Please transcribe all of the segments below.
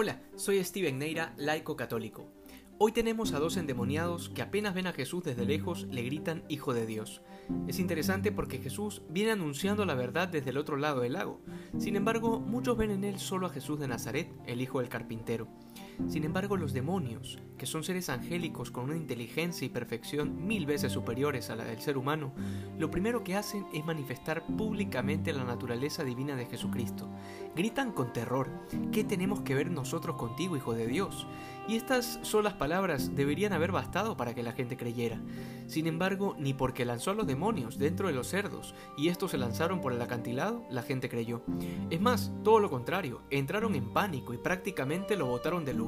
Hola, soy Steven Neira, laico católico. Hoy tenemos a dos endemoniados que apenas ven a Jesús desde lejos le gritan Hijo de Dios. Es interesante porque Jesús viene anunciando la verdad desde el otro lado del lago. Sin embargo, muchos ven en él solo a Jesús de Nazaret, el hijo del carpintero. Sin embargo, los demonios, que son seres angélicos con una inteligencia y perfección mil veces superiores a la del ser humano, lo primero que hacen es manifestar públicamente la naturaleza divina de Jesucristo. Gritan con terror, ¿qué tenemos que ver nosotros contigo, Hijo de Dios? Y estas solas palabras deberían haber bastado para que la gente creyera. Sin embargo, ni porque lanzó a los demonios dentro de los cerdos y estos se lanzaron por el acantilado, la gente creyó. Es más, todo lo contrario, entraron en pánico y prácticamente lo botaron del lugar.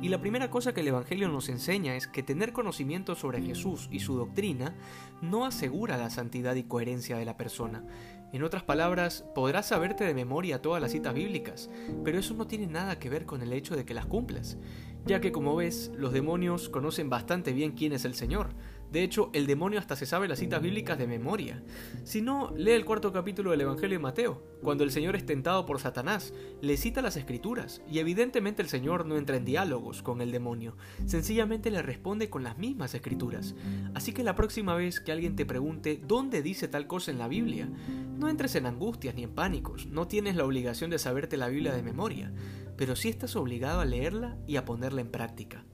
Y la primera cosa que el Evangelio nos enseña es que tener conocimiento sobre Jesús y su doctrina no asegura la santidad y coherencia de la persona. En otras palabras, podrás saberte de memoria todas las citas bíblicas, pero eso no tiene nada que ver con el hecho de que las cumplas, ya que como ves, los demonios conocen bastante bien quién es el Señor, de hecho, el demonio hasta se sabe las citas bíblicas de memoria. Si no, lee el cuarto capítulo del Evangelio de Mateo. Cuando el Señor es tentado por Satanás, le cita las escrituras, y evidentemente el Señor no entra en diálogos con el demonio, sencillamente le responde con las mismas escrituras. Así que la próxima vez que alguien te pregunte dónde dice tal cosa en la Biblia, no entres en angustias ni en pánicos, no tienes la obligación de saberte la Biblia de memoria, pero sí estás obligado a leerla y a ponerla en práctica.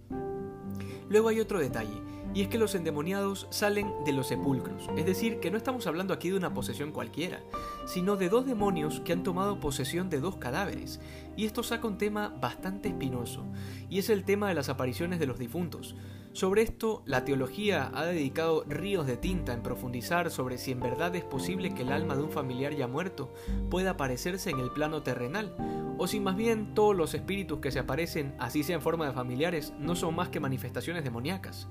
Luego hay otro detalle, y es que los endemoniados salen de los sepulcros, es decir, que no estamos hablando aquí de una posesión cualquiera, sino de dos demonios que han tomado posesión de dos cadáveres, y esto saca un tema bastante espinoso, y es el tema de las apariciones de los difuntos. Sobre esto, la teología ha dedicado ríos de tinta en profundizar sobre si en verdad es posible que el alma de un familiar ya muerto pueda aparecerse en el plano terrenal, o si más bien todos los espíritus que se aparecen, así sea en forma de familiares, no son más que manifestaciones demoníacas.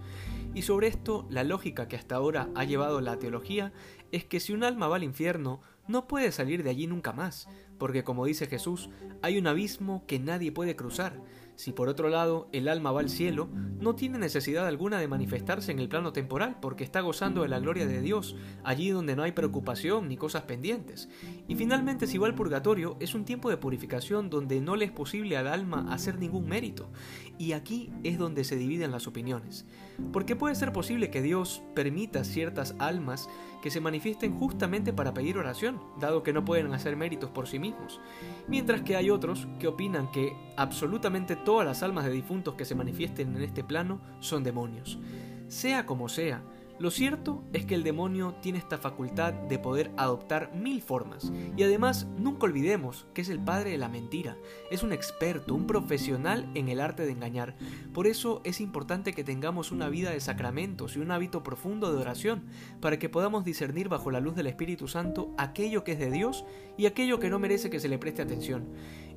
Y sobre esto, la lógica que hasta ahora ha llevado la teología es que si un alma va al infierno, no puede salir de allí nunca más, porque como dice Jesús, hay un abismo que nadie puede cruzar. Si por otro lado el alma va al cielo, no tiene necesidad alguna de manifestarse en el plano temporal, porque está gozando de la gloria de Dios, allí donde no hay preocupación ni cosas pendientes. Y finalmente si va al purgatorio, es un tiempo de purificación donde no le es posible al alma hacer ningún mérito. Y aquí es donde se dividen las opiniones. Porque puede ser posible que Dios permita ciertas almas que se manifiesten justamente para pedir oración, dado que no pueden hacer méritos por sí mismos, mientras que hay otros que opinan que absolutamente todas las almas de difuntos que se manifiesten en este plano son demonios. Sea como sea, lo cierto es que el demonio tiene esta facultad de poder adoptar mil formas y además nunca olvidemos que es el padre de la mentira, es un experto, un profesional en el arte de engañar. Por eso es importante que tengamos una vida de sacramentos y un hábito profundo de oración para que podamos discernir bajo la luz del Espíritu Santo aquello que es de Dios y aquello que no merece que se le preste atención.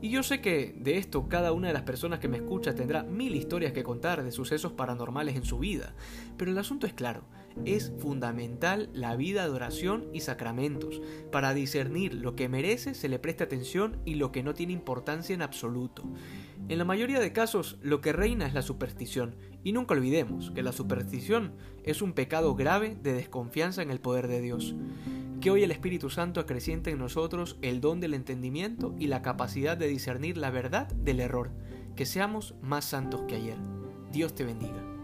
Y yo sé que de esto cada una de las personas que me escucha tendrá mil historias que contar de sucesos paranormales en su vida, pero el asunto es claro, es fundamental la vida de oración y sacramentos, para discernir lo que merece se le preste atención y lo que no tiene importancia en absoluto. En la mayoría de casos lo que reina es la superstición, y nunca olvidemos que la superstición es un pecado grave de desconfianza en el poder de Dios. Que hoy el Espíritu Santo acreciente en nosotros el don del entendimiento y la capacidad de discernir la verdad del error, que seamos más santos que ayer. Dios te bendiga.